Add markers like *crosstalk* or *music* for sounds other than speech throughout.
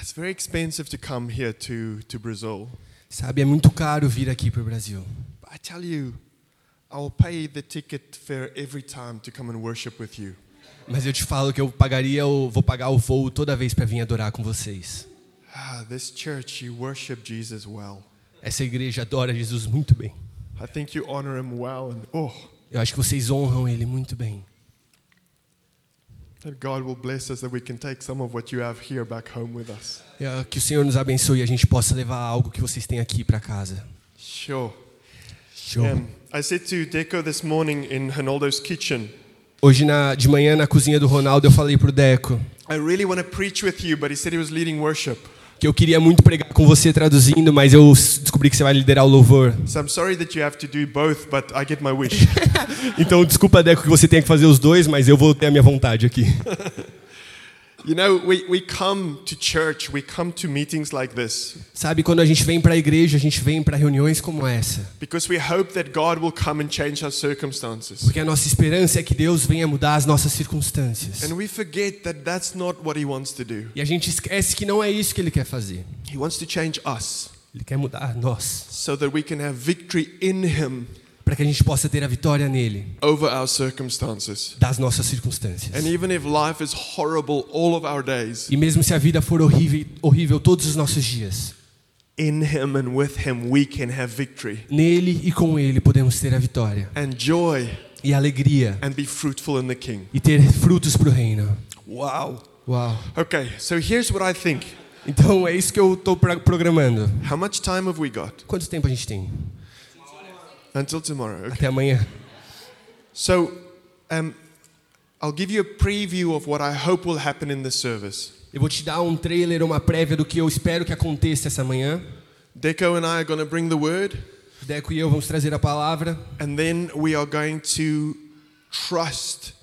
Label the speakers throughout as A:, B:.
A: It's very expensive to come here to, to Brazil.
B: Sabe, é muito caro vir aqui para o Brasil.
A: I tell you, I'll pay the ticket fare every time to come and worship with you.
B: Mas eu te falo que eu pagaria, eu vou pagar o voo toda vez para vir adorar com vocês.
A: Ah, this church, you worship Jesus well.
B: Essa igreja adora Jesus muito bem.
A: I think you honor him well, and oh,
B: Eu acho que vocês honram ele muito bem. Que o Senhor nos abençoe e a gente possa levar algo que vocês têm aqui para casa.
A: Sure.
B: Show.
A: Um, I said to Deco this morning in Ronaldo's kitchen,
B: Hoje na, de manhã na cozinha do Ronaldo eu falei pro Deco
A: I really want to preach with you, but he said he was leading worship.
B: Que eu queria muito pregar com você traduzindo, mas eu descobri que você vai liderar o louvor.
A: So I'm sorry that you have to do both, but I get my wish. *laughs*
B: Então desculpa Deco que você tenha que fazer os dois, mas eu vou ter a minha vontade aqui. *laughs*
A: you know, we, we come to church, we come to meetings like this
B: Sabe, quando a gente vem para a igreja, a gente vem para reuniões como essa,
A: because we hope that God will come and change our circumstances.
B: porque a nossa esperança é que Deus venha mudar as nossas circunstâncias.
A: And we forget that that's not what he wants to do.
B: E a gente esquece que não é isso que ele quer fazer.
A: He wants to change us
B: Ele quer mudar nós,
A: so that we can have victory in him
B: para que a gente possa ter a vitória nele
A: over our circumstances.
B: das nossas circunstâncias.
A: And even if life is horrible all of our days,
B: E mesmo se a vida for horrível, horrível todos os nossos dias,
A: in him and with him we can have victory
B: nele e com ele podemos ter a vitória
A: and joy
B: e alegria
A: and be fruitful in the king.
B: e ter frutos para o reino.
A: Wow.
B: Uau.
A: Okay, so here's what I think.
B: Então é isso que eu estou programando.
A: How much time have we got?
B: Quanto tempo a gente tem?
A: Until tomorrow. Okay.
B: Até amanhã.
A: So, um, I'll give you a preview of what I hope will happen in this service.
B: Eu vou te dar um trailer, uma prévia do que eu espero que aconteça essa manhã.
A: Deco and I are going to bring the word,
B: Deco e eu vamos trazer a palavra
A: and then we are going to trust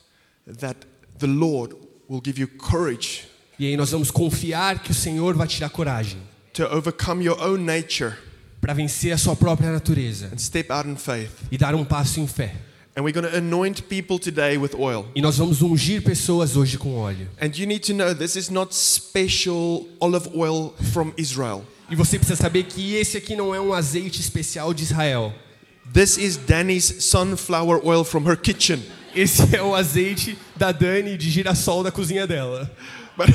A: that the Lord will give you courage
B: e aí nós vamos confiar que o Senhor vai te dar coragem
A: to overcome your own nature
B: para vencer a sua própria natureza
A: and step out in faith.
B: e dar um passo em fé.
A: And we're going to anoint people today with oil.
B: E nós vamos ungir pessoas hoje com óleo.
A: And you need to know this is not special olive oil from Israel.
B: E você precisa saber que esse aqui não é um azeite especial de Israel.
A: This is Danny's sunflower oil from her kitchen.
B: Esse é o azeite da Dani de girassol da cozinha dela.
A: But,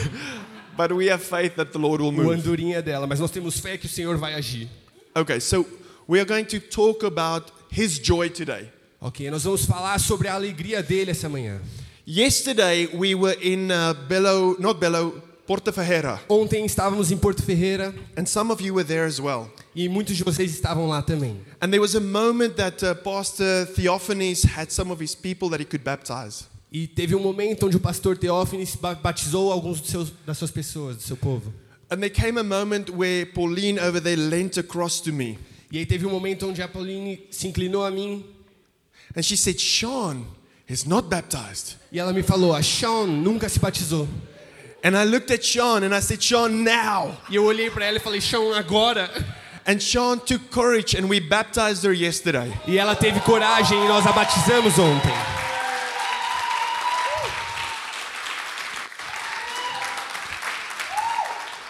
A: but we have faith that the Lord will
B: O
A: move.
B: andorinha dela, mas nós temos fé que o Senhor vai agir.
A: Okay, so we are going to talk about his joy today.
B: Ok, nós vamos falar sobre a alegria dele essa manhã.
A: Yesterday we were in uh, Belo, not Belo, Porta Ferreira,
B: Ontem estávamos em Porto Ferreira
A: and some of you were there as well.
B: e muitos de vocês estavam lá também.
A: And there was a moment that uh, Pastor Theophanes had some of his people that he could baptize.
B: E teve um momento onde o pastor Teófines ba- batizou alguns seus, das suas pessoas, do seu povo.
A: And there came a moment where Pauline over there leant across to me
B: E aí teve um momento onde a Pauline se inclinou a mim
A: and she said, Sean is not baptized.
B: e ela me falou: "A Sean nunca se batizou".
A: And I looked at Sean and I said, Sean, now.
B: E eu olhei para ela e falei: "Sean, agora".
A: And Sean took courage and we baptized her yesterday.
B: E ela teve coragem e nós a batizamos ontem.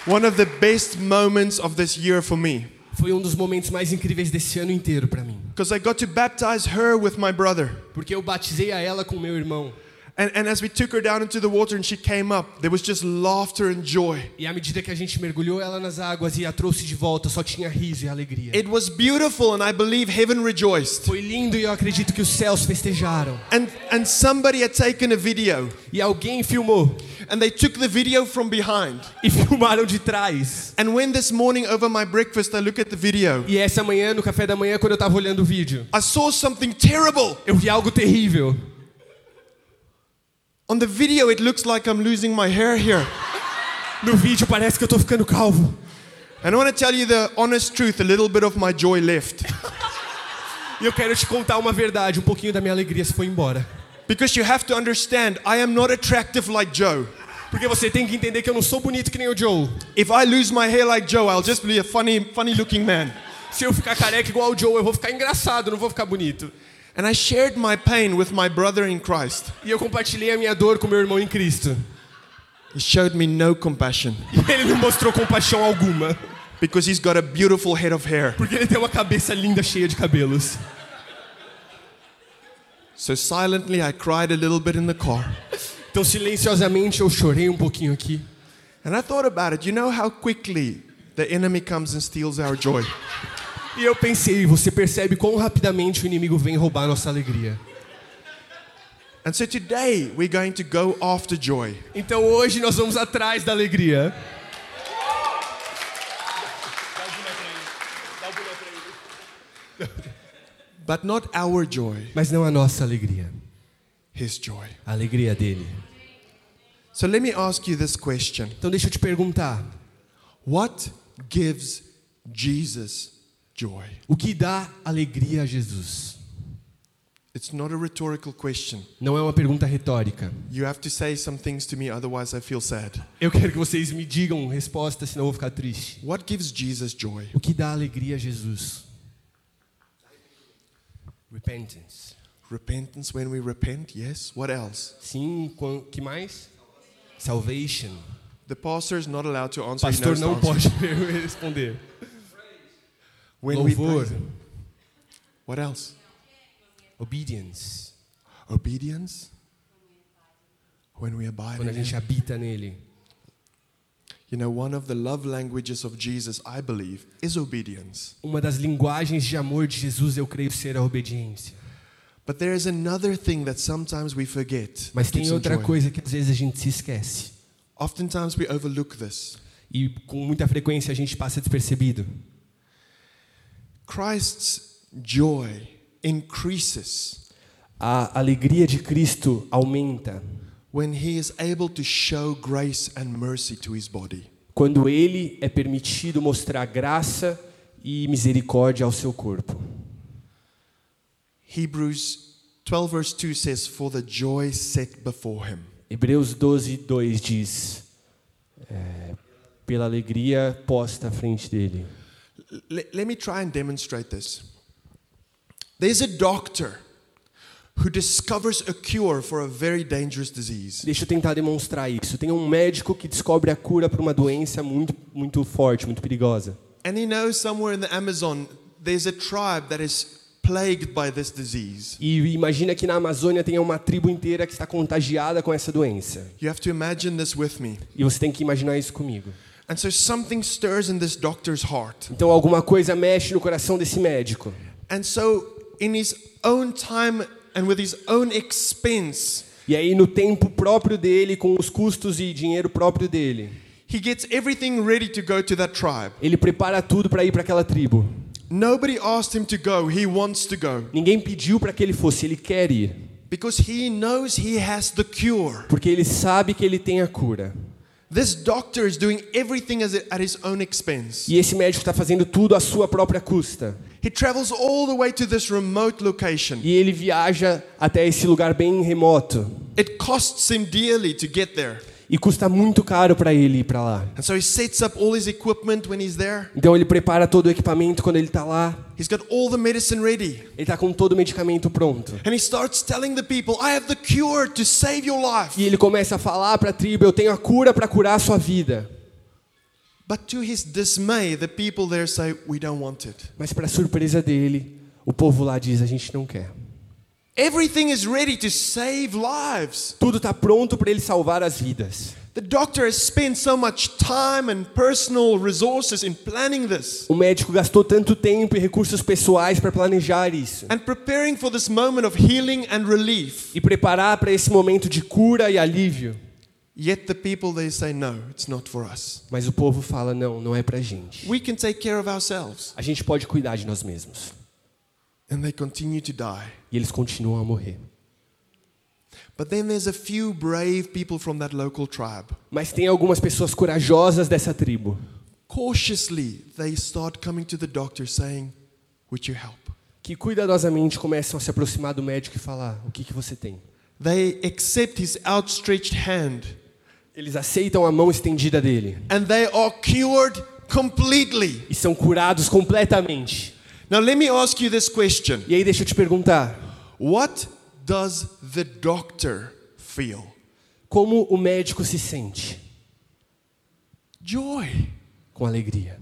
A: One of the best moments of this year for me.
B: Foi um dos momentos mais incríveis desse ano inteiro para mim,
A: Because I got to baptize her with my brother.
B: porque eu batizei a ela com meu irmão.
A: And, and as we took her down into the water and she came up, there was just laughter and joy.
B: E à medida que a gente mergulhou ela nas águas e a trouxe de volta, só tinha riso e alegria.
A: It was beautiful and I believe heaven rejoiced.
B: Foi lindo e eu acredito que os céus festejaram.
A: And, and somebody had taken a video
B: E alguém filmou
A: and they took the video from behind.
B: e filmaram de trás.
A: And when this morning over my breakfast I look at the video,
B: E essa manhã, no café da manhã, quando eu tava olhando o vídeo,
A: I saw something terrible.
B: eu vi algo terrível.
A: On the video, it looks like I'm losing my hair here.
B: No vídeo parece que eu tô ficando calvo.
A: And I want to tell you the honest truth a little bit of my joy left.
B: E eu quero te contar uma verdade, um pouquinho da minha alegria se foi embora.
A: Because you have to understand, I am not attractive like Joe.
B: Porque você tem que entender que eu não sou bonito que nem o Joe.
A: If I lose my hair like Joe, I'll just be a funny, funny looking man.
B: Se eu ficar careca igual o Joe, eu vou ficar engraçado, não vou ficar bonito.
A: And I shared my pain with my brother in Christ.
B: E eu compartilhei a minha dor com meu irmão em Cristo.
A: He showed me no compassion
B: E ele não mostrou compaixão alguma.
A: because he's got a beautiful head of hair.
B: Porque ele tem uma cabeça linda, cheia de cabelos.
A: So silently, I cried a little bit in the car.
B: Então, silenciosamente, eu chorei um pouquinho aqui.
A: And I thought about it. You know how quickly the enemy comes and steals our joy?
B: E eu pensei, você percebe quão rapidamente o inimigo vem roubar nossa alegria.
A: And so today, we're going to go after joy.
B: Então hoje nós vamos atrás da alegria.
A: But not our joy,
B: Mas não a nossa alegria.
A: his joy.
B: A alegria dele.
A: So let me ask you this question
B: Então deixa eu te perguntar.
A: What gives Jesus joy?
B: O que dá alegria a Jesus?
A: It's not a rhetorical question.
B: Não é uma pergunta retórica.
A: You have to say some things to me, otherwise, I feel sad.
B: Eu quero que vocês me digam resposta, senão eu vou ficar triste.
A: What gives Jesus joy?
B: O que dá alegria a Jesus? Repentance.
A: Repentance when we repent, yes. What else?
B: Sim, que mais? Salvation.
A: The pastor is not allowed to answer.
B: pastor não
A: answer.
B: pode *laughs* responder.
A: When we
B: Louvor.
A: him. What else?
B: Obedience.
A: Obedience. When we abide
B: Quando a
A: in
B: gente habita nele.
A: You know, one of the love languages of Jesus, I believe, is obedience.
B: Uma das linguagens de amor de Jesus, eu creio ser a obediência.
A: But there is another thing that sometimes we forget.
B: Mas tem outra coisa que às vezes a gente se esquece.
A: Oftentimes we overlook this.
B: E com muita frequência a gente passa despercebido.
A: Christ's joy increases
B: A alegria de Cristo aumenta
A: when he is able to show grace and mercy to his body.
B: quando ele é permitido mostrar graça e misericórdia ao seu corpo.
A: Hebrews 12, verse 2 says, For the joy set before him.
B: Hebreus 12, 2 diz: é, pela alegria posta à frente dele.
A: L- let me try and demonstrate this. There's a doctor who discovers a cure for a very dangerous disease.
B: Deixa eu tentar demonstrar isso. Tem um médico que descobre a cura para uma doença muito, muito forte, muito perigosa.
A: And he knows somewhere in the Amazon there's a tribe that is plagued by this disease.
B: E imagina que na Amazônia tem uma tribo inteira que está contagiada com essa doença.
A: You have to imagine this with me.
B: E você tem que imaginar isso comigo.
A: And so something stirs in this doctor's heart.
B: Então alguma coisa mexe no coração desse médico.
A: And so, in his own time and with his own expense,
B: E aí no tempo próprio dele, com os custos e dinheiro próprio dele,
A: he gets everything ready to go to that tribe.
B: ele prepara tudo para ir para aquela tribo.
A: Nobody asked him to go, he wants to go.
B: Ninguém pediu para que ele fosse, ele quer ir,
A: Because he knows he has the cure.
B: porque ele sabe que ele tem a cura.
A: This doctor is doing everything at his own expense.
B: E esse médico está fazendo tudo à sua própria custa.
A: He travels all the way to this remote location.
B: E ele viaja até esse lugar bem remoto.
A: It costs him dearly to get there.
B: E custa muito caro para ele ir para lá.
A: And so he sets up all his equipment when he's there.
B: Então ele prepara todo o equipamento quando ele está lá.
A: He's got all the medicine ready.
B: Ele está com todo o medicamento pronto.
A: And he starts telling the people, I have the cure to save your life.
B: E ele começa a falar para a tribo: Eu tenho a cura para curar a sua vida.
A: But to his dismay, the people there say, We don't want it.
B: Mas para surpresa dele, o povo lá diz: A gente não quer.
A: Everything is ready to save lives.
B: Tudo está pronto para ele salvar as vidas.
A: The doctor has spent so much time and personal resources in planning this
B: O médico gastou tanto tempo e recursos pessoais para planejar isso
A: and preparing for this moment of healing and relief.
B: e preparar para esse momento de cura e alívio.
A: Yet the people they say, No, it's not for us.
B: Mas o povo fala: Não, não é para gente.
A: We can take care of ourselves.
B: A gente pode cuidar de nós mesmos.
A: And they continue to die.
B: E eles continuam a morrer.
A: But then there's a few brave people from that local tribe.
B: Mas tem algumas pessoas corajosas dessa tribo
A: Cautiously, they start coming to the doctor saying, Would you help?
B: que cuidadosamente começam a se aproximar do médico e falar: O que, que você tem?
A: They accept his outstretched hand
B: Eles aceitam a mão estendida dele
A: and they are cured completely.
B: e são curados completamente.
A: Now, let me ask you this question
B: E aí deixa eu te perguntar:
A: What does the doctor feel?
B: como o médico se sente?
A: Joy.
B: com alegria.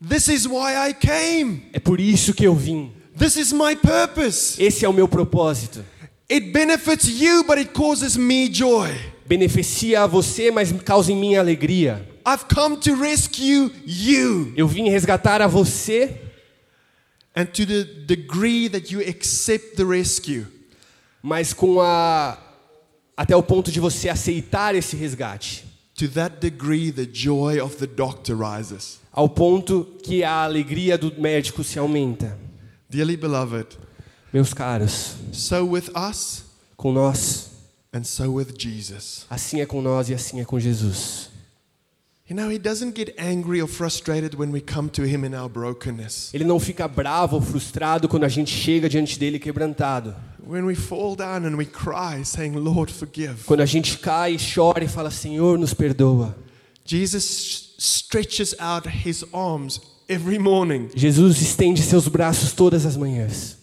A: This is why I came.
B: É por isso que eu vim.
A: This is my purpose.
B: Esse é o meu propósito.
A: It benefits you, but it causes me joy.
B: Beneficia a você, mas causa em mim alegria.
A: I've come to rescue you.
B: Eu vim resgatar a você
A: And to the degree that you accept the rescue,
B: mas com a até o ponto de você aceitar esse resgate,
A: to that degree the joy of the doctor rises.
B: ao ponto que a alegria do médico se aumenta.
A: Dearly beloved,
B: Meus caros,
A: so with us
B: com nós,
A: and so with Jesus.
B: assim é com nós e assim é com Jesus.
A: You know, he doesn't get angry or frustrated when we come to him in our brokenness.
B: Ele não fica bravo ou frustrado quando a gente chega diante dele quebrantado.
A: When we fall down and we cry, saying, Lord, forgive.
B: Quando a gente cai, chora e fala: Senhor, nos perdoa.
A: Jesus stretches out his arms every morning.
B: Jesus estende seus braços todas as manhãs.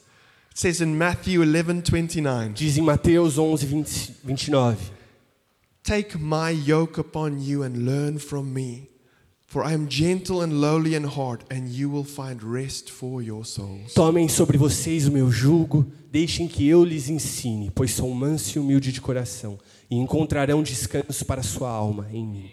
A: It says in Matthew 11 29,
B: Diz em Mateus 11, 20, 29.
A: Take my yoke upon you and learn from me, for I am gentle and lowly in heart, and you will find rest for your souls.
B: Tomem sobre vocês o meu jugo, deixem que eu lhes ensine, pois sou manso e humilde de coração, e encontrarão descanso para sua alma em mim.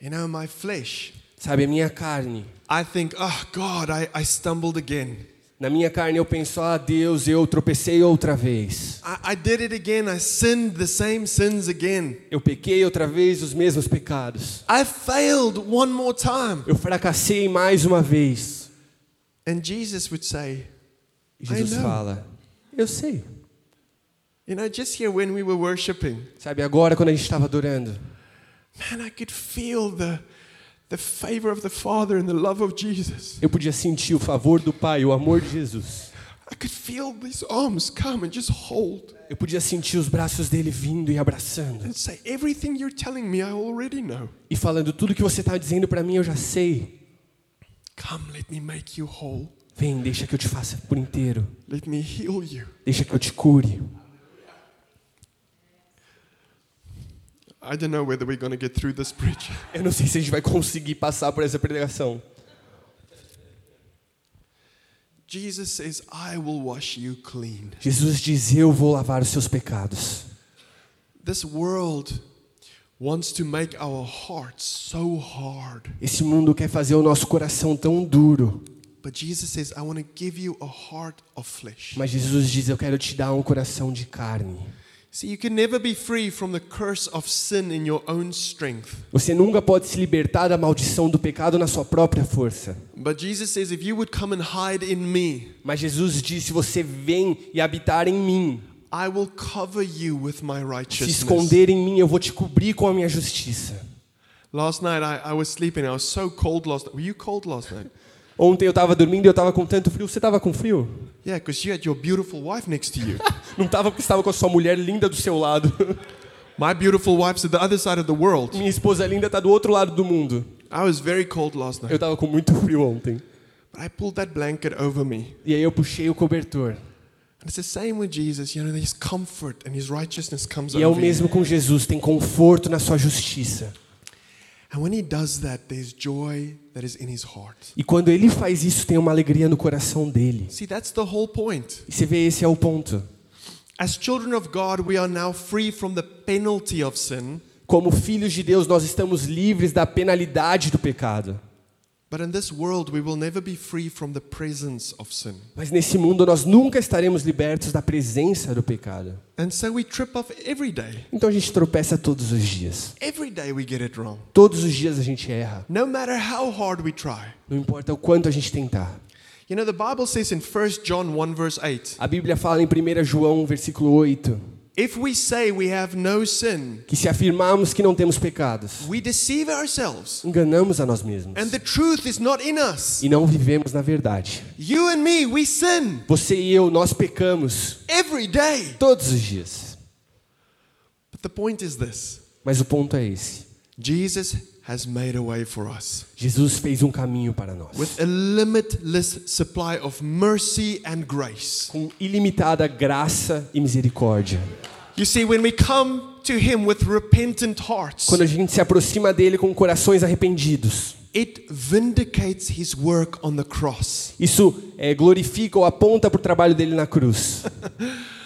A: You know, my flesh,
B: Sabe, a minha carne,
A: I think, oh God, I, I stumbled again.
B: Na minha carne eu penso, ah Deus, eu tropecei outra vez.
A: I, I did it again. I sinned the same sins again.
B: Eu pequei outra vez os mesmos pecados.
A: I failed one more time.
B: Eu fracassei mais uma vez.
A: And Jesus would say,
B: E Jesus fala, eu sei.
A: you know, just here when we were worshiping,
B: Sabe, agora quando a gente estava adorando,
A: man, I could feel the,
B: eu podia sentir o favor do Pai, o amor de Jesus.
A: I could feel these arms come and just hold
B: Eu podia sentir os braços dele vindo e abraçando. E falando, tudo que você está dizendo para mim eu já sei. Vem, deixa que eu te faça por inteiro. Deixa que eu te cure.
A: I don't know whether we're going to get through this preach. *laughs*
B: Eu não sei se a gente vai conseguir passar por essa pregação.
A: Jesus says, I will wash you clean.
B: Jesus diz: Eu vou lavar os seus pecados.
A: This world wants to make our hearts so hard.
B: Esse mundo quer fazer o nosso coração tão duro.
A: But Jesus says, I want to give you a heart of flesh.
B: Mas Jesus diz: Eu quero te dar um coração de carne.
A: See, you can never be free from the curse of sin in your own strength.
B: Você nunca pode se libertar da maldição do pecado na sua própria força.
A: But Jesus says, if you would come and hide in me,
B: Mas Jesus diz: Se você vem e habitar em mim,
A: I will cover you with my
B: se
A: righteousness.
B: esconder em mim, eu vou te cobrir com a minha justiça.
A: Last night I, I was sleeping. I was so cold last night. Were you cold last night?
B: Ontem eu estava dormindo e eu estava com tanto frio. Você estava com frio?
A: Yeah, because you had your beautiful wife next to you. *laughs*
B: Não estava porque estava com a sua mulher linda do seu lado. *laughs*
A: My beautiful wife's at the other side of the world.
B: Minha esposa linda está do outro lado do mundo.
A: I was very cold last
B: Eu
A: night.
B: estava com muito frio ontem.
A: But I pulled that blanket over me.
B: E aí eu puxei o cobertor.
A: And it's the same with Jesus. You know, there's comfort and his righteousness comes
B: E é o mesmo com Jesus, tem conforto na sua justiça. E quando ele faz isso, tem uma alegria no coração dele.
A: See, that's the whole point.
B: E você vê, esse é o ponto.
A: As children of God, we are now free from the penalty of sin.
B: Como filhos de Deus, nós estamos livres da penalidade do pecado. Mas nesse mundo nós nunca estaremos libertos da presença do pecado.
A: And so we trip up every day.
B: Então a gente tropeça todos os dias.
A: Every day we get it wrong.
B: Todos os dias a gente erra.
A: No matter how hard we try.
B: Não importa o quanto a gente tentar.
A: You know, the Bible says in 1 John 1, verse 8
B: A Bíblia fala em 1 João, versículo 8,
A: if we say we have no sin,
B: que se afirmarmos que não temos pecados,
A: we deceive ourselves,
B: enganamos a nós mesmos
A: and the truth is not in us.
B: e não vivemos na verdade.
A: You and me, we sin
B: Você e eu, nós pecamos
A: every day.
B: todos os dias.
A: But the point is this
B: Mas o ponto é esse.
A: Jesus has made a way for us
B: Jesus fez um caminho para nós.
A: with a limitless supply of mercy and grace.
B: Com ilimitada graça e misericórdia.
A: You see, when we come to Him with repentant hearts,
B: quando a gente se aproxima dele com corações arrependidos,
A: it vindicates His work on the cross.
B: isso é, glorifica ou aponta para o trabalho dele na cruz. *laughs*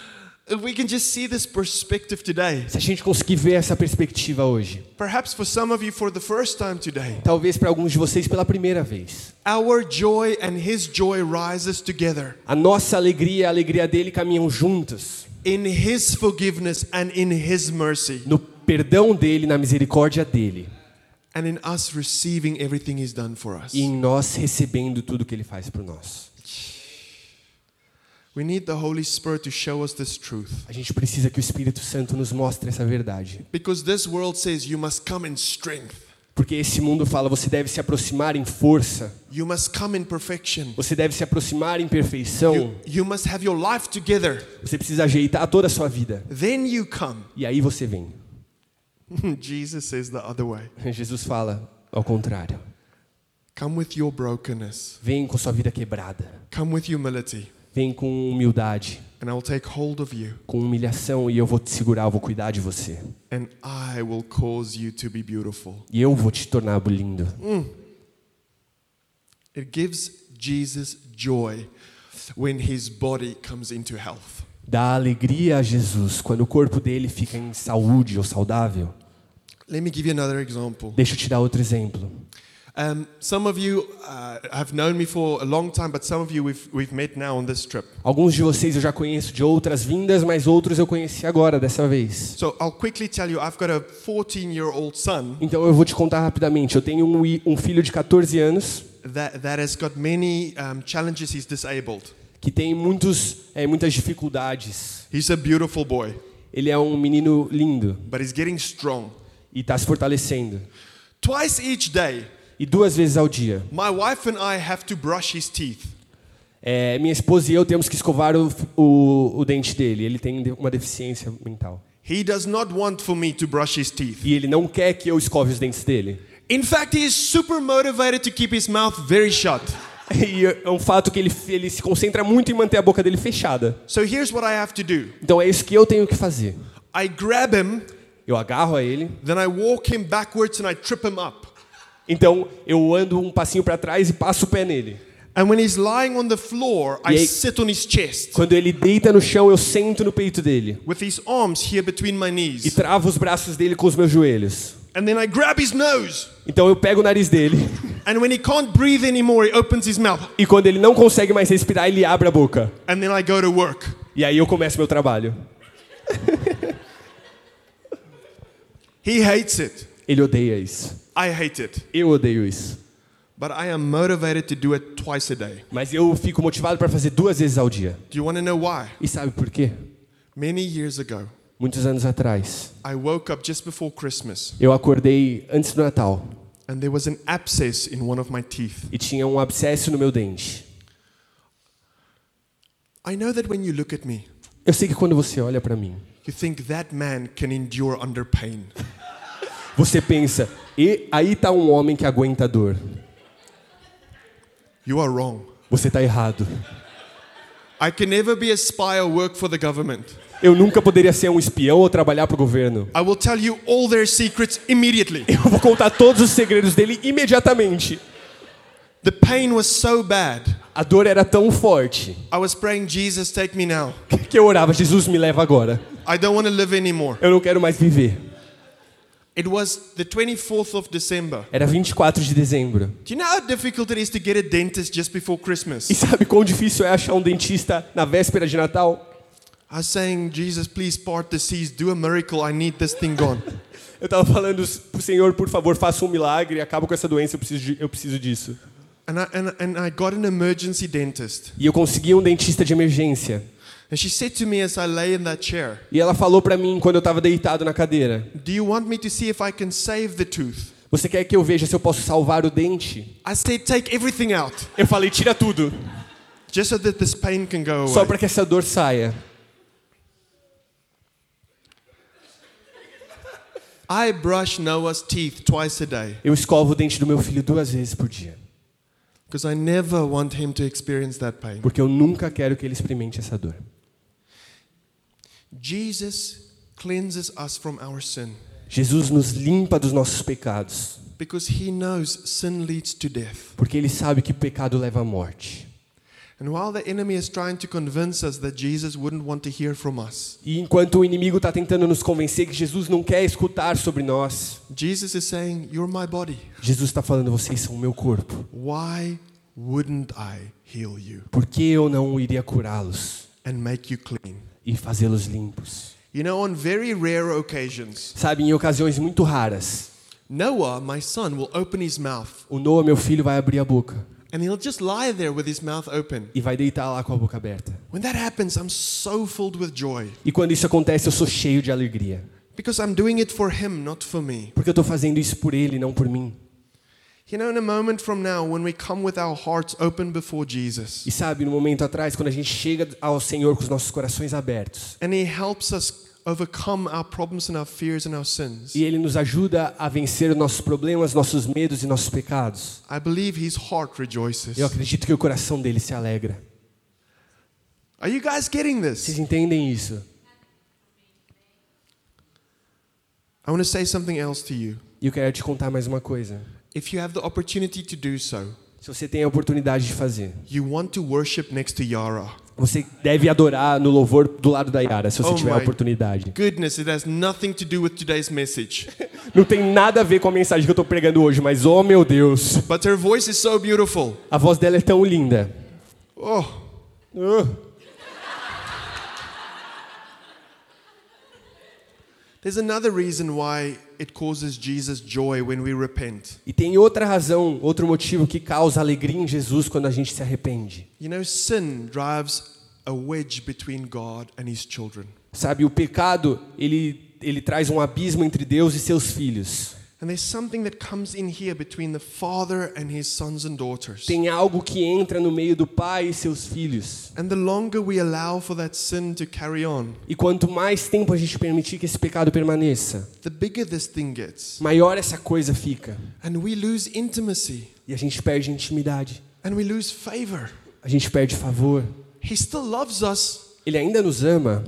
A: We can just see this perspective today,
B: Se a gente conseguir ver essa perspectiva hoje,
A: perhaps for some of you for the first time today,
B: talvez para alguns de vocês pela primeira vez,
A: our joy and His joy rises together
B: a nossa alegria e a alegria dele caminham juntas
A: in His forgiveness and in His mercy,
B: no perdão dele, na misericórdia dele
A: and in us receiving everything He's done for us.
B: e em nós recebendo tudo que ele faz por nós.
A: We need the Holy Spirit to show us this truth.
B: A gente precisa que o Espírito Santo nos mostre essa verdade.
A: Because this world says you must come in strength,
B: Porque esse mundo fala, você deve se aproximar em força,
A: you must come in perfection,
B: você deve se aproximar em perfeição,
A: you, you must have your life together.
B: você precisa ajeitar toda a sua vida.
A: Then you come.
B: E aí você vem. *laughs*
A: Jesus says the other way *laughs*
B: Jesus fala ao contrário.
A: come with your brokenness,
B: Vem com sua vida quebrada.
A: come with humility,
B: Vem com humildade,
A: and I'll take hold of you,
B: com humilhação e eu vou te segurar, eu vou cuidar de você.
A: and I will cause you to be beautiful.
B: E eu vou te tornar lindo.
A: It gives Jesus joy when his body comes into health.
B: Dá alegria a Jesus quando o corpo dele fica em saúde ou saudável.
A: Let me give you another example.
B: Deixa eu te dar outro exemplo.
A: Um, some of you uh, have known me for a long time, but some of you we've, we've met now on this trip.
B: Alguns de vocês eu já conheço de outras vindas, mas outros eu conheci agora, dessa vez.
A: So I'll quickly tell you I've got a 14 year old son
B: Então eu vou te contar rapidamente. Eu tenho um, um filho de 14 anos
A: that, that has got many um, challenges. He's disabled.
B: que tem muitos, é, muitas dificuldades.
A: He's a beautiful boy,
B: Ele é um menino lindo
A: but he's getting strong.
B: e está se fortalecendo.
A: Twice each day,
B: E duas vezes ao dia.
A: my wife and I have to brush his teeth.
B: É, minha esposa e eu temos que escovar o, o, o dente dele. Ele tem uma deficiência mental.
A: He does not want for me to brush his teeth.
B: E ele não quer que eu escove os dentes dele.
A: In fact, he is super motivated to keep his mouth very shut. *laughs*
B: E é um fato que ele, ele se concentra muito em manter a boca dele fechada.
A: So here's what I have to do
B: Então é isso que eu tenho que fazer.
A: I grab him,
B: Eu agarro a ele,
A: then I walk him backwards and I trip him up.
B: Então eu ando um passinho para trás e passo o pé nele.
A: And when he's lying on the floor, I
B: E aí-
A: sit on his chest
B: Quando ele deita no chão, eu sento no peito dele
A: with his arms here between my
B: e
A: knees.
B: travo os braços dele com os meus joelhos.
A: And then I grab his nose.
B: Então eu pego o nariz dele *laughs*
A: And when he can't breathe anymore, he opens his mouth.
B: e quando ele não consegue mais respirar, ele abre a boca.
A: And then I go to work.
B: E aí eu começo meu trabalho. *laughs*
A: He hates it.
B: Ele odeia isso.
A: I hate it.
B: Eu odeio isso.
A: But I am motivated to do it twice a day.
B: Mas eu fico motivado para fazer duas vezes ao dia.
A: Do you want to know why?
B: E sabe por quê?
A: Many years ago,
B: Muitos anos atrás,
A: I woke up just before Christmas
B: eu acordei antes do Natal
A: and there was an abscess in one of my teeth.
B: e tinha um abscesso no meu dente.
A: I know that when you look at me,
B: Eu sei que quando você olha para mim,
A: you think that man can endure under pain. *laughs*
B: você pensa, e aí tá um homem que aguenta a dor.
A: You are wrong.
B: Você tá errado.
A: I can never be a spy or work for the government.
B: Eu nunca poderia ser um espião ou trabalhar para o governo.
A: I will tell you all their secrets immediately. *laughs*
B: Eu vou contar todos os segredos dele imediatamente.
A: The pain was so bad.
B: A dor era tão forte
A: I was praying, Jesus, take me now.
B: que eu orava, Jesus me leva agora.
A: I don't want to live anymore.
B: Eu não quero mais viver.
A: It was the 24th of December.
B: Era 24 de dezembro.
A: Do you know how difficult it is to get a dentist just before Christmas?
B: E sabe quão difícil é achar um dentista na véspera de Natal?
A: I was saying, Jesus, please part the seas, do a miracle. I need this thing gone. *laughs*
B: Eu tava falando Senhor, por favor, faça um milagre, acaba com essa doença, eu preciso, de- eu preciso disso.
A: And I, and, and I got an emergency dentist.
B: E eu consegui um dentista de emergência.
A: And she said to me as I lay in that chair,
B: E ela falou pra mim quando eu tava deitado na cadeira:
A: Do you want me to see if I can save the tooth?
B: "Você quer que eu veja se eu posso salvar o dente?"
A: I said, Take everything out,
B: Eu falei: "Tira tudo,
A: just so that this pain can go
B: só
A: away.
B: para que essa dor saia."
A: I brush Noah's teeth twice a day
B: Eu escovo o dente do meu filho duas vezes por dia,
A: because I never want him to experience that pain.
B: porque eu nunca quero que ele experimente essa dor.
A: Jesus cleanses us from our sin
B: Jesus nos limpa dos nossos pecados,
A: because he knows sin leads to death.
B: porque ele sabe que pecado leva à morte.
A: And while the enemy is trying to convince us that Jesus wouldn't want to hear from us,
B: E enquanto o inimigo está tentando nos convencer que Jesus não quer escutar sobre nós,
A: Jesus is saying, You're my body.
B: Jesus está falando: vocês são o meu corpo.
A: Why wouldn't I heal you
B: Por que eu não iria curá-los
A: and make you clean?
B: E fazê-los limpos?
A: You know, on very rare occasions,
B: Sabe, em ocasiões muito raras,
A: Noah, my son, will open his mouth
B: o Noah, meu filho, vai abrir a boca
A: and he'll just lie there with his mouth open.
B: e vai deitar lá com a boca aberta.
A: When that happens, I'm so filled with joy
B: E quando isso acontece, eu sou cheio de alegria,
A: because I'm doing it for him, not for me.
B: porque eu estou fazendo isso por ele, não por mim.
A: You know, in a moment from now, when we come with our hearts open before Jesus
B: E sabe, no momento atrás, quando a gente chega ao Senhor com os nossos corações abertos
A: and he helps us overcome our problems and our fears and our sins,
B: e Ele nos ajuda a vencer os nossos problemas, nossos medos e nossos pecados,
A: I believe his heart rejoices.
B: eu acredito que o coração dele se alegra.
A: Are you guys getting
B: Vocês
A: this?
B: entendem isso?
A: I want to say something else to you.
B: E eu quero te contar mais uma coisa.
A: If you have the opportunity to do so,
B: Se você tem a oportunidade de fazer,
A: you want to worship next to Yara.
B: você deve adorar no louvor do lado da Yara, se você
A: Oh
B: tiver a oportunidade.
A: Goodness, it has nothing to do with today's message. *laughs*
B: Não tem nada a ver com a mensagem que eu estou pregando hoje, mas oh meu Deus,
A: But her voice is so beautiful.
B: a voz dela é tão linda.
A: Oh,
B: Uh.
A: There's another reason why it causes Jesus joy when we repent.
B: E tem outra razão, outro motivo que causa alegria em Jesus quando a gente se arrepende.
A: You know, sin drives a wedge between God and his children.
B: Sabe, o pecado, ele ele traz um abismo entre Deus e seus filhos.
A: And there's something that comes in here between the father and his sons and daughters.
B: Tem algo que entra no meio do pai e seus filhos.
A: And the longer we allow for that sin to carry on,
B: E quanto mais tempo a gente permitir que esse pecado permaneça,
A: the bigger this thing gets.
B: maior essa coisa fica.
A: And we lose intimacy.
B: E a gente perde intimidade.
A: And we lose favor.
B: A gente perde favor.
A: He still loves us.
B: Ele ainda nos ama,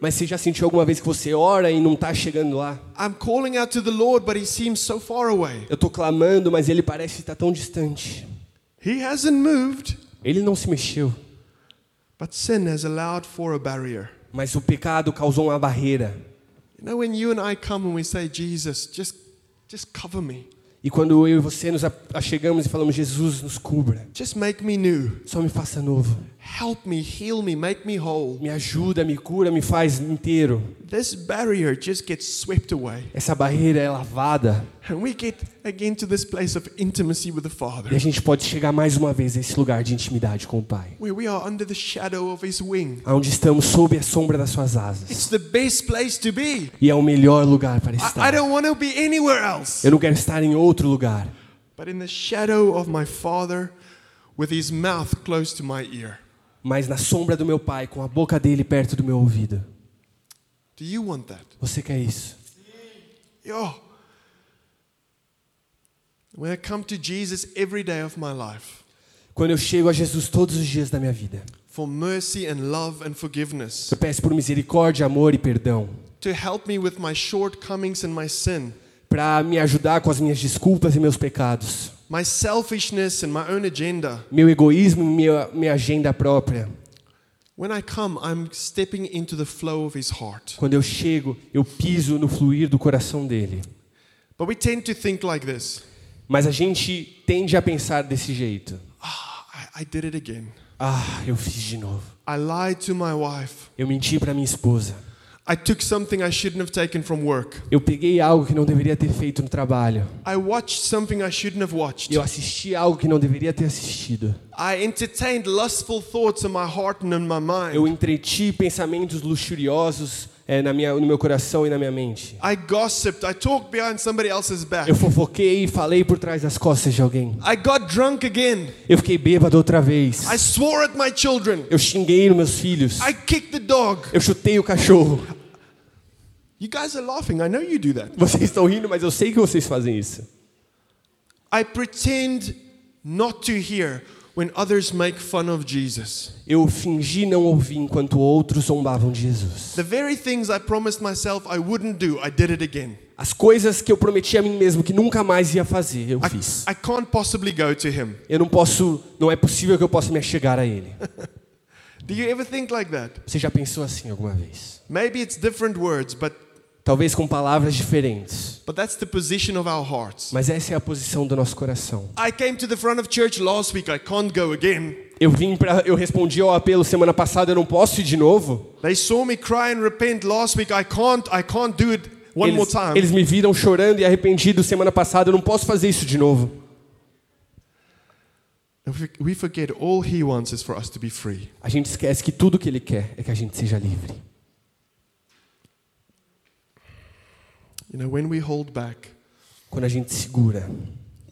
B: mas você já sentiu alguma vez que você ora e não está chegando lá?
A: I'm calling out to the Lord, but he seems so far away.
B: Eu estou clamando, mas ele parece estar tão distante.
A: He hasn't moved,
B: Ele não se mexeu,
A: but sin has allowed for a barrier.
B: mas o pecado causou uma barreira.
A: You know, when you and I come and we say, Jesus, just, just cover me,
B: E quando eu e você nos achegamos e falamos, Jesus, nos cubra,
A: just make me new,
B: só me faça novo.
A: Help me, heal me, make me whole.
B: Me ajuda, me cura, me faz inteiro.
A: This barrier just gets swept away.
B: Essa barreira é lavada.
A: And we get again to this place of intimacy with the
B: E
A: Father,
B: a gente pode chegar mais uma vez a esse lugar de intimidade com o Pai.
A: where we are under the shadow of His wing.
B: Onde estamos sob a sombra das suas
A: It's
B: asas.
A: the best place to be.
B: E é o melhor lugar para
A: I, I
B: estar.
A: don't want to be anywhere else
B: Eu não quero estar em outro lugar.
A: but in the shadow of my Father with His mouth close to my ear.
B: Mas na sombra do meu Pai, com a boca dele perto do meu ouvido.
A: Do you want that?
B: Você quer isso?
A: Yeah. When I come to Jesus every day of my life
B: Quando eu chego a Jesus todos os dias da minha vida,
A: for mercy and love and forgiveness,
B: eu peço por misericórdia, amor e perdão.
A: to help me with my shortcomings and my sin,
B: Para me ajudar com as minhas desculpas e meus pecados.
A: My selfishness and my own agenda.
B: Meu egoísmo minha, minha agenda própria.
A: When I come, I'm stepping into the flow of His heart.
B: Quando eu chego, eu piso no fluir do coração dele.
A: But we tend to think like this
B: Mas a gente tende a pensar desse jeito.
A: ah, I, I did it again.
B: Ah, eu fiz de novo.
A: I lied to my wife.
B: Eu menti para minha esposa.
A: I took something I shouldn't have taken from work.
B: Eu peguei algo que não deveria ter feito no trabalho.
A: I watched something I shouldn't have watched.
B: Eu assisti algo que não deveria ter assistido.
A: I entertained lustful thoughts in my heart and in my mind.
B: Eu entreti pensamentos luxuriosos eh, na minha, no meu coração e na minha mente.
A: I gossiped. I talked behind somebody else's back.
B: Eu fofoquei e falei por trás das costas de alguém.
A: I got drunk again.
B: Eu fiquei bêbado outra vez.
A: I swore at my children.
B: Eu xinguei nos meus filhos.
A: I kicked the dog.
B: Eu chutei o cachorro.
A: You guys are laughing. I know you do that.
B: Vocês estão rindo, mas eu sei que vocês fazem isso.
A: I pretend not to hear when others make fun of Jesus.
B: Eu fingi não ouvir enquanto outros zombavam de Jesus.
A: The very things I promised myself I wouldn't do, I did it again.
B: As coisas que eu prometi a mim mesmo que nunca mais ia fazer, eu
A: I,
B: fiz.
A: I can't possibly go to him.
B: Eu não posso, não é possível que eu possa me achegar a ele. *laughs*
A: Do you ever think like that?
B: Você já pensou assim alguma vez?
A: Maybe it's different words, but
B: Talvez com palavras diferentes,
A: but that's the position of our hearts.
B: mas essa é a posição do nosso coração.
A: I came to the front of church last week, I can't go again.
B: Eu vim para, eu respondi ao apelo semana passada, eu não posso ir de novo.
A: They saw me cry and repent last week, I can't I can't do it one more
B: Eles,
A: time.
B: eles me viram chorando e arrependido semana passada, eu não posso fazer isso de novo.
A: And we- we forget all he wants is for us to be free.
B: A gente esquece que tudo que ele quer é que a gente seja livre.
A: You know, when we hold back,
B: Quando a gente segura,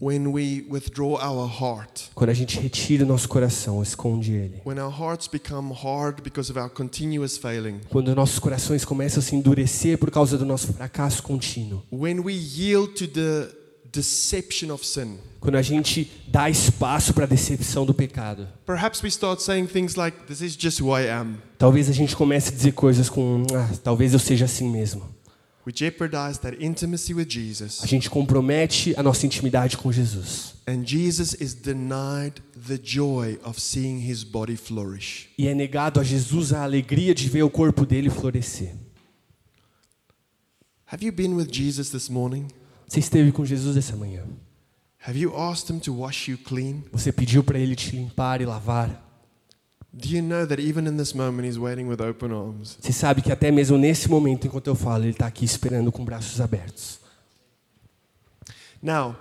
A: when we withdraw our heart,
B: quando a gente retira o nosso coração, esconde ele.
A: when our hearts become hard because of our continuous failing,
B: Quando nossos corações começam a se endurecer por causa do nosso fracasso contínuo.
A: when we yield to the deception of sin,
B: Quando a gente dá espaço para a decepção do pecado.
A: perhaps we start saying things like, This is just who I am.
B: Talvez a gente comece a dizer coisas com, ah, talvez eu seja assim mesmo.
A: We jeopardize that intimacy with Jesus,
B: A gente compromete a nossa intimidade com Jesus.
A: and Jesus is denied the joy of seeing his body flourish.
B: E é negado a Jesus a alegria de ver o corpo dele florescer.
A: Have you been with Jesus this morning?
B: Você esteve com Jesus essa manhã.
A: Have you asked him to wash you clean?
B: Você pediu para ele te limpar e lavar. Você sabe que até mesmo nesse momento, enquanto eu falo, ele está aqui esperando com braços abertos.
A: Now,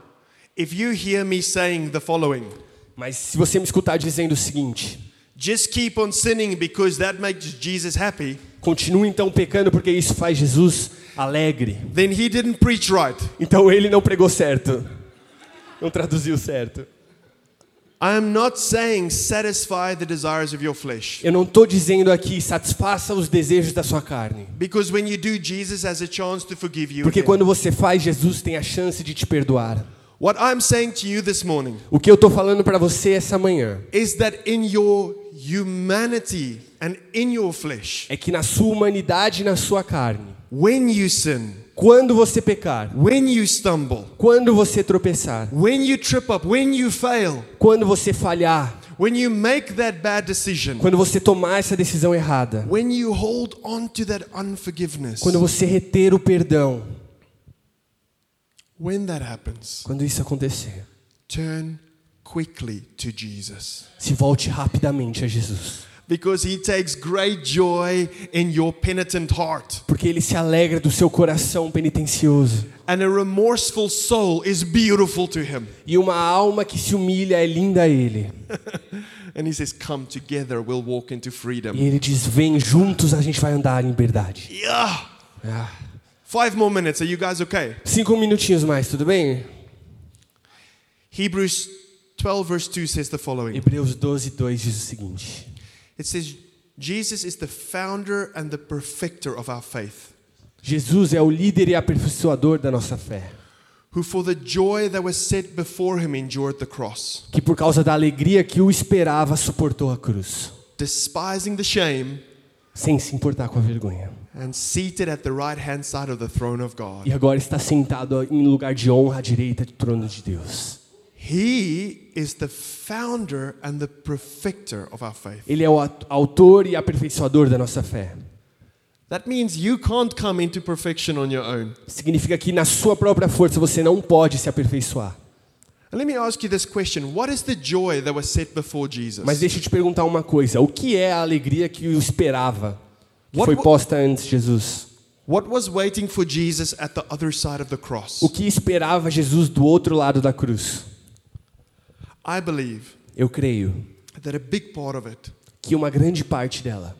A: if you hear me saying the following,
B: Mas se você me escutar dizendo o seguinte:
A: just keep on sinning because that makes Jesus happy,
B: continue então pecando porque isso faz Jesus alegre.
A: then he didn't preach right.
B: Então ele não pregou certo. Não traduziu certo. Eu não estou dizendo aqui satisfaça os desejos da sua carne.
A: Because when you do, Jesus has a chance to forgive you.
B: Porque quando você faz, Jesus tem a chance de te perdoar.
A: What I'm saying to you this morning
B: O que eu estou falando para você essa manhã
A: is that in your humanity and in your flesh,
B: é que na sua humanidade e na sua carne,
A: when you sin,
B: quando você pecar,
A: when you stumble,
B: quando você tropeçar,
A: when you trip up, when you fail,
B: quando você falhar,
A: when you make that bad decision,
B: quando você tomar essa decisão errada,
A: when you hold on to that unforgiveness,
B: quando você reter o perdão,
A: when that happens,
B: quando isso acontecer,
A: turn quickly to Jesus.
B: se volte rapidamente a Jesus.
A: Because he takes great joy in your penitent heart.
B: Porque ele se alegra do seu coração penitencioso.
A: And a remorseful soul is beautiful to him.
B: E uma alma que se humilha é linda a ele. *laughs*
A: And he says, Come together, we'll walk into freedom.
B: E ele diz: Vem juntos, a gente vai andar em liberdade.
A: Yeah.
B: Ah,
A: Five more minutes. Are you guys okay?
B: cinco minutinhos mais, tudo bem?
A: Hebrews 12, verse 2 says the following
B: Hebreus 12, 2 diz o seguinte:
A: It says, Jesus is the founder and the perfecter of our faith,
B: Jesus é o líder e aperfeiçoador da nossa fé,
A: who for the joy that was set before him endured the cross,
B: que por causa da alegria que o esperava suportou a cruz,
A: despising the shame,
B: sem se importar com a vergonha.
A: and seated at the right hand side of the throne of God.
B: E agora está sentado em lugar de honra à direita do trono de Deus.
A: He is the founder and the perfecter of our faith.
B: Ele é o aut- autor e aperfeiçoador da nossa fé.
A: That means you can't come into perfection on your own.
B: Significa que na sua própria força você não pode se aperfeiçoar.
A: And let me ask you this question What is the joy that was set before Jesus?
B: Mas deixa eu te perguntar uma coisa: o que é a alegria que o esperava? Que foi posta antes de Jesus?
A: What was waiting for Jesus at the other side of the cross?
B: O que esperava Jesus do outro lado da cruz?
A: I believe
B: Eu creio
A: that a big part of it
B: que uma grande parte dela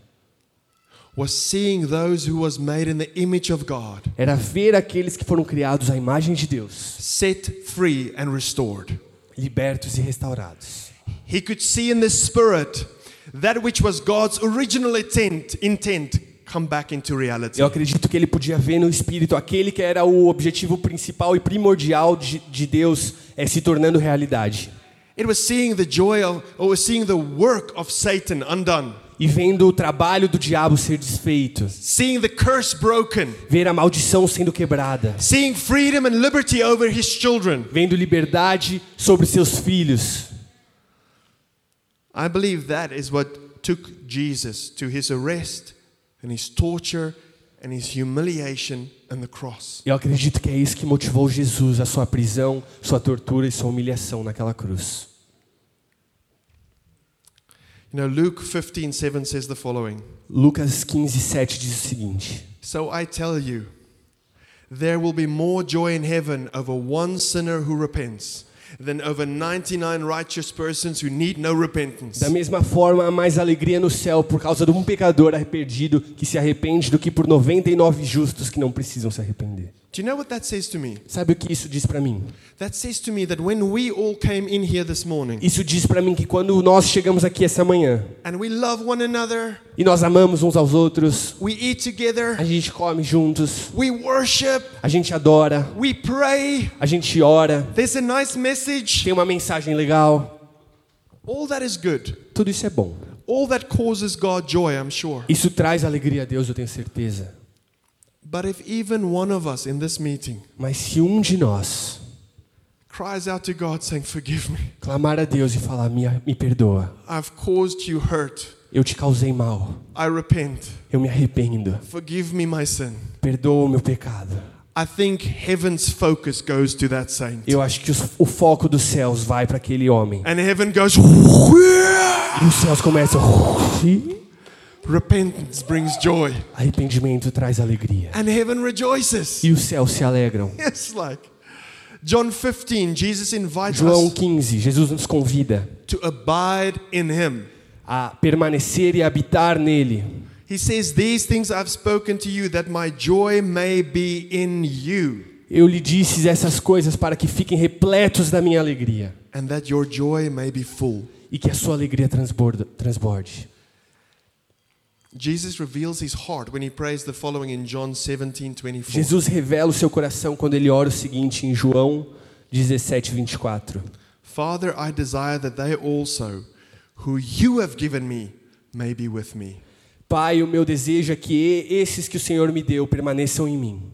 A: was seeing those who was made in the image of God
B: era ver aqueles que foram criados à imagem de Deus,
A: set free and restored.
B: libertos e restaurados.
A: He could see in the spirit that which was God's original intent, intent come back into reality.
B: Eu acredito que ele podia ver no Espírito aquele que era o objetivo principal e primordial de, de Deus é se tornando realidade.
A: It was seeing the joy of, or was seeing the work of Satan undone,
B: e vendo o trabalho do diabo ser desfeito,
A: seeing the curse broken,
B: ver a maldição sendo quebrada,
A: seeing freedom and liberty over his children.
B: vendo liberdade sobre seus filhos.
A: I believe that is what took Jesus to his arrest and his torture and his humiliation and the cross.
B: Eu acredito que é isso que motivou Jesus, a sua prisão, sua tortura e sua humilhação naquela cruz.
A: You know, Luke 15 7 says the following.
B: Lucas 15, 7 diz o seguinte:
A: So I tell you, there will be more joy in heaven over one sinner who repents than over 99 righteous persons who need no repentance.
B: Da mesma forma, há mais alegria no céu por causa de um pecador arrependido que se arrepende do que por 99 justos que não precisam se arrepender.
A: Do you know what that says to me?
B: Sabe o que isso diz para mim?
A: That says to me that when we all came in here this morning
B: Isso diz para mim que quando nós chegamos aqui essa manhã
A: and we love one another,
B: e nós amamos uns aos outros,
A: we eat together,
B: a gente come juntos,
A: we worship,
B: a gente adora,
A: we pray,
B: a gente ora,
A: there's a nice message,
B: tem uma mensagem legal,
A: all that is good.
B: tudo isso é bom.
A: All that causes God joy, I'm sure.
B: Isso traz alegria a Deus, eu tenho certeza.
A: But if even one of us in this meeting
B: Mas se um de nós
A: cries out to God saying, Forgive me,
B: clamar a Deus e falar: me, me perdoa,
A: I've caused you hurt,
B: eu te causei mal,
A: I repent,
B: eu me arrependo,
A: forgive me my sin.
B: perdoa o meu pecado.
A: I think heaven's focus goes to that saint.
B: Eu acho que os- o foco dos céus vai para aquele homem.
A: And heaven goes,
B: E os céus começam. *laughs*
A: Repentance brings joy.
B: Arrependimento traz alegria.
A: And heaven rejoices.
B: E os céus se alegram. *laughs*
A: It's like John 15, Jesus invites
B: João
A: us
B: 15, Jesus nos convida
A: to abide in him.
B: a permanecer e habitar nele.
A: He says, These things I've spoken to you, that my joy may be in you,
B: Eu lhe disse essas coisas para que fiquem repletos da minha alegria
A: and that your joy may be full.
B: e que a sua alegria transborda, transborde.
A: Jesus reveals his heart when he prays the following in John 17 24.
B: Jesus revela o seu coração quando ele ora o seguinte em João 17, 24.
A: Father, I desire that they also, who you have given me, may be with me.
B: Pai, o meu desejo é que esses que o Senhor me deu permaneçam em mim.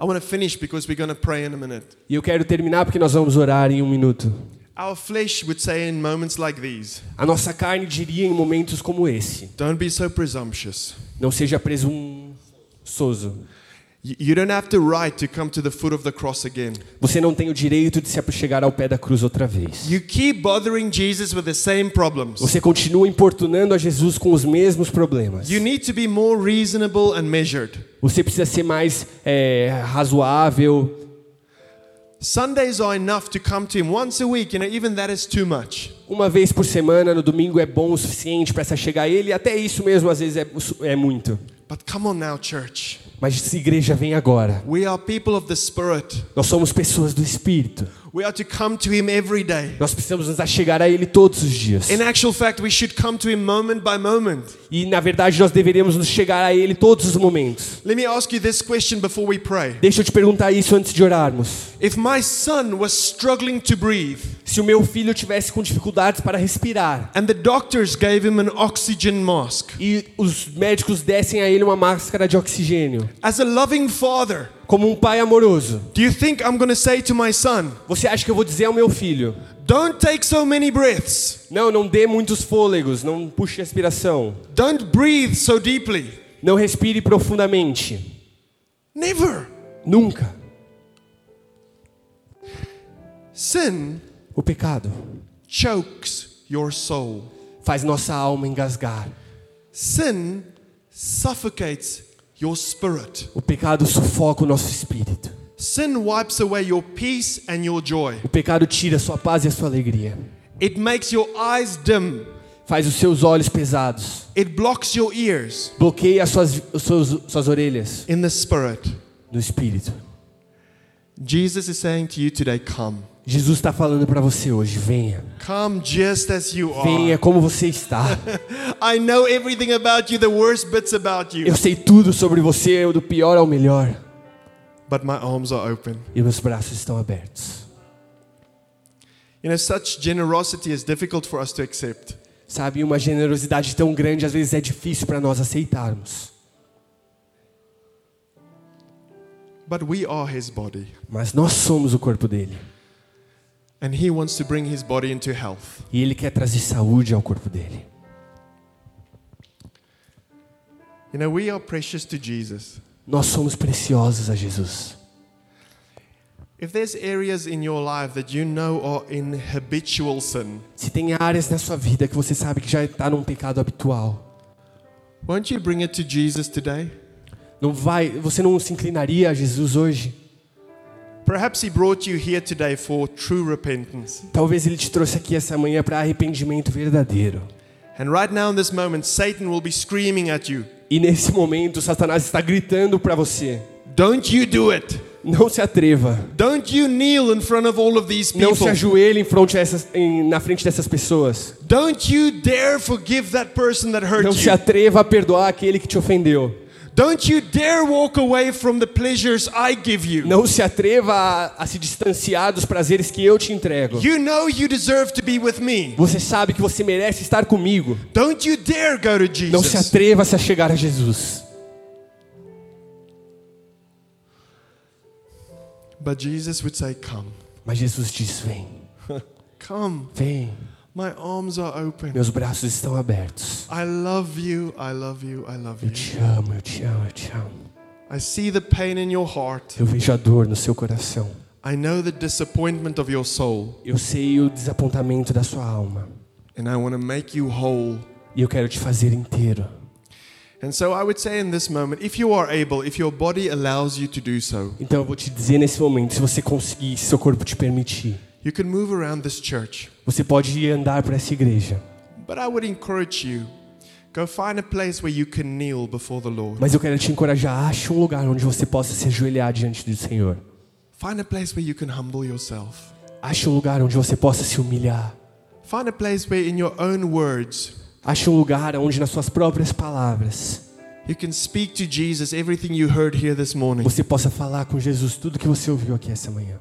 A: I want to finish because we're going to pray in a minute.
B: E eu quero terminar porque nós vamos orar em um minuto.
A: Our flesh would say in moments like these,
B: A nossa carne diria em momentos como esse:
A: don't be so presumptuous.
B: não seja presunçoso.
A: You don't have the right to come to the foot of the cross again.
B: Você não tem o direito de se achegar ao pé da cruz outra vez.
A: You keep bothering Jesus with the same problems.
B: Você continua importunando a Jesus com os mesmos problemas.
A: You need to be more reasonable and measured.
B: Você precisa ser mais é, razoável.
A: Sundays are enough to come to Him once a week, you know, even that is too much.
B: Uma vez por semana, no domingo, é bom o suficiente para se chegar a Ele. Até isso mesmo, às vezes, é, é muito.
A: But come on now, church.
B: Mas essa igreja vem agora.
A: We are people of the Spirit.
B: Nós somos pessoas do Espírito.
A: We are to come to Him every day.
B: Nós precisamos nos achegar a Ele todos os dias.
A: In actual fact, we should come to Him moment by moment.
B: E, na verdade, nós deveríamos nos chegar a Ele todos os momentos.
A: Let me ask you this question before we pray.
B: Deixa eu te perguntar isso antes de orarmos.
A: If my son was struggling to breathe
B: Se o meu filho tivesse com dificuldades para respirar
A: and the doctors gave him an oxygen mask,
B: e os médicos dessem a ele uma máscara de oxigênio,
A: as a loving father,
B: como um pai amoroso,
A: do you think I'm going to say to my son,
B: você acha que eu vou dizer ao meu filho:
A: don't take so many breaths,
B: não, não dê muitos fôlegos, não puxe respiração,
A: don't breathe so deeply?
B: não respire profundamente?
A: Never.
B: Nunca.
A: Sin
B: O pecado
A: chokes your soul.
B: faz nossa alma engasgar.
A: Sin suffocates your spirit.
B: O pecado sufoca o nosso espírito.
A: Sin wipes away your peace and your joy.
B: O pecado tira a sua paz e a sua alegria.
A: It makes your eyes dim.
B: Faz os seus olhos pesados.
A: It blocks your ears
B: Bloqueia as suas, os seus, suas orelhas
A: in the spirit.
B: do espírito.
A: Jesus is saying to you today, come.
B: Jesus está falando para você hoje: venha.
A: Come just as you
B: Venha
A: are.
B: como você está. *laughs*
A: I know everything about you, the worst bits about you.
B: Eu sei tudo sobre você, do pior ao melhor.
A: But my arms are open.
B: E meus braços estão abertos.
A: You know, such generosity is difficult for us to accept.
B: Sabe, uma generosidade tão grande às vezes é difícil para nós aceitarmos.
A: But we are his body,
B: Mas nós somos o corpo dele. E ele quer trazer saúde ao corpo dele.
A: You know, we are precious to Jesus.
B: Nós somos preciosos a Jesus.
A: If there's areas in your life that you know are habitual sin,
B: Se tem áreas na sua vida que você sabe que já está num pecado habitual,
A: won't you bring it to Jesus today?
B: não vai, você não se inclinaria a Jesus hoje? Talvez ele te trouxe aqui essa manhã para arrependimento verdadeiro.
A: And right now, in this moment, Satan will be screaming at you
B: E nesse momento, Satanás está gritando para você:
A: Don't you do it!
B: não se atreva,
A: Don't you kneel in front of all of these
B: não se
A: people!
B: ajoelhe em frente a essas, em, na frente dessas pessoas,
A: Don't you dare forgive that person that hurt
B: não se
A: you!
B: atreva a perdoar aquele que te ofendeu,
A: Don't you dare walk away from the pleasures I give you!
B: não se atreva a, a se distanciar dos prazeres que eu te entrego.
A: You know you deserve to be with me.
B: Você sabe que você merece estar comigo.
A: Don't you dare go to
B: Não se
A: Jesus.
B: atreva a se chegar a Jesus.
A: But Jesus would say, Come,
B: Mas Jesus diz: Vem, *laughs*
A: come.
B: vem,
A: My arms are open.
B: meus braços estão abertos.
A: I love you, I love you, I love
B: Eu
A: you.
B: te amo, eu te amo, eu te amo.
A: I see the pain in your heart.
B: Eu vejo a dor no seu coração.
A: I know the disappointment of your soul.
B: Eu sei o desapontamento da sua alma.
A: And I want to make you whole.
B: E eu quero te fazer inteiro.
A: And so I would say in this moment, if you are able, if your body allows you to do so,
B: Então eu vou te dizer nesse momento, se você conseguir, se seu corpo te permitir,
A: you can move around this church.
B: você pode ir andar para essa igreja.
A: But I would encourage you go find a place where you can kneel before the Lord.
B: Mas eu quero te encorajar, ache um lugar onde você possa se ajoelhar diante do Senhor.
A: Find a place where you can humble yourself.
B: Ache um lugar onde você possa se humilhar.
A: Find a place where, in your own words,
B: Ache um lugar onde nas suas próprias palavras
A: you can speak to Jesus everything you heard here this morning.
B: você possa falar com Jesus tudo que você ouviu aqui essa manhã.